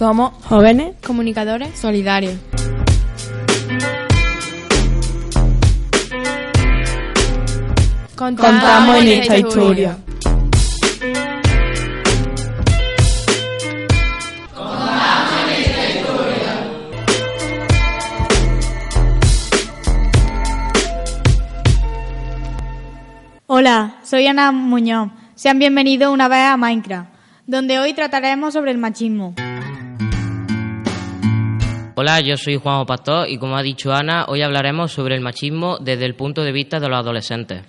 Somos jóvenes, comunicadores, solidarios. Contamos en esta historia. Hola, soy Ana Muñoz. Sean bienvenidos una vez a Minecraft, donde hoy trataremos sobre el machismo. Hola, yo soy Juan Pastor y como ha dicho Ana, hoy hablaremos sobre el machismo desde el punto de vista de los adolescentes.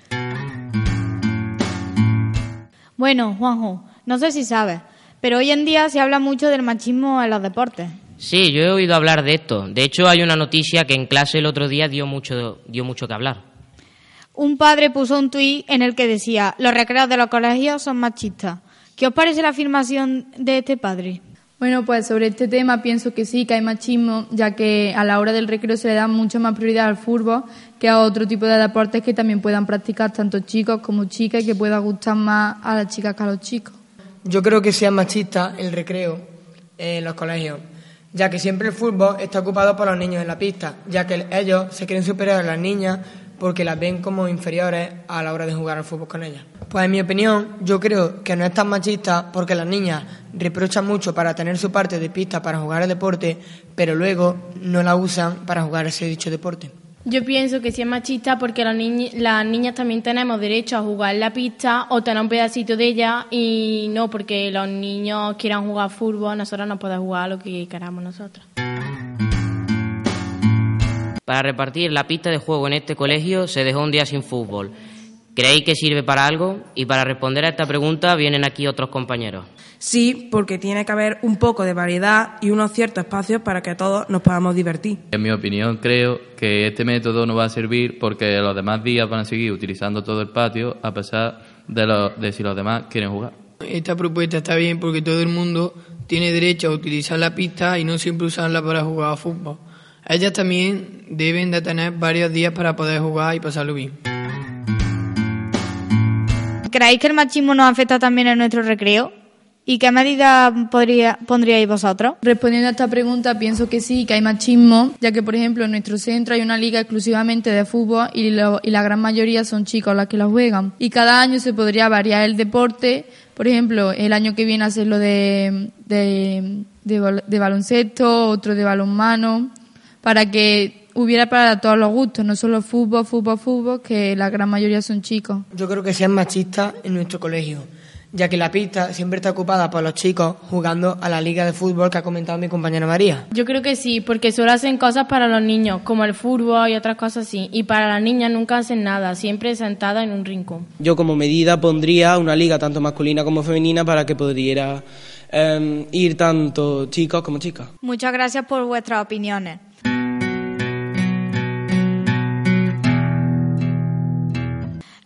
Bueno, Juanjo, no sé si sabes, pero hoy en día se habla mucho del machismo en los deportes. Sí, yo he oído hablar de esto. De hecho, hay una noticia que en clase el otro día dio mucho, dio mucho que hablar. Un padre puso un tuit en el que decía, los recreos de los colegios son machistas. ¿Qué os parece la afirmación de este padre? Bueno, pues sobre este tema pienso que sí, que hay machismo, ya que a la hora del recreo se le da mucha más prioridad al fútbol que a otro tipo de deportes que también puedan practicar tanto chicos como chicas y que pueda gustar más a las chicas que a los chicos. Yo creo que sea machista el recreo en los colegios, ya que siempre el fútbol está ocupado por los niños en la pista, ya que ellos se quieren superar a las niñas porque las ven como inferiores a la hora de jugar al fútbol con ellas. Pues en mi opinión, yo creo que no es tan machista porque las niñas reprochan mucho para tener su parte de pista para jugar al deporte, pero luego no la usan para jugar ese dicho deporte. Yo pienso que sí es machista porque las, las niñas también tenemos derecho a jugar en la pista o tener un pedacito de ella y no porque los niños quieran jugar fútbol, nosotros no podemos jugar lo que queramos nosotros. Para repartir la pista de juego en este colegio se dejó un día sin fútbol. ¿Creéis que sirve para algo? Y para responder a esta pregunta vienen aquí otros compañeros. Sí, porque tiene que haber un poco de variedad y unos ciertos espacios para que todos nos podamos divertir. En mi opinión, creo que este método no va a servir porque los demás días van a seguir utilizando todo el patio a pesar de, lo, de si los demás quieren jugar. Esta propuesta está bien porque todo el mundo tiene derecho a utilizar la pista y no siempre usarla para jugar a fútbol. Ellas también deben de tener varios días para poder jugar y pasarlo bien. ¿Creéis que el machismo nos afecta también en nuestro recreo? ¿Y qué medidas podría, pondríais vosotros? Respondiendo a esta pregunta, pienso que sí, que hay machismo, ya que, por ejemplo, en nuestro centro hay una liga exclusivamente de fútbol y, lo, y la gran mayoría son chicos las que la juegan. Y cada año se podría variar el deporte, por ejemplo, el año que viene hacerlo de, de, de, de baloncesto, otro de balonmano, para que hubiera para todos los gustos, no solo fútbol, fútbol, fútbol, que la gran mayoría son chicos. Yo creo que sean machistas en nuestro colegio, ya que la pista siempre está ocupada por los chicos jugando a la liga de fútbol que ha comentado mi compañera María. Yo creo que sí, porque solo hacen cosas para los niños, como el fútbol y otras cosas así, y para las niñas nunca hacen nada, siempre sentada en un rincón. Yo como medida pondría una liga tanto masculina como femenina para que pudiera eh, ir tanto chicos como chicas. Muchas gracias por vuestras opiniones.